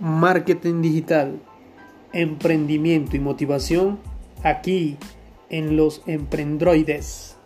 marketing digital, emprendimiento y motivación aquí en los Emprendroides.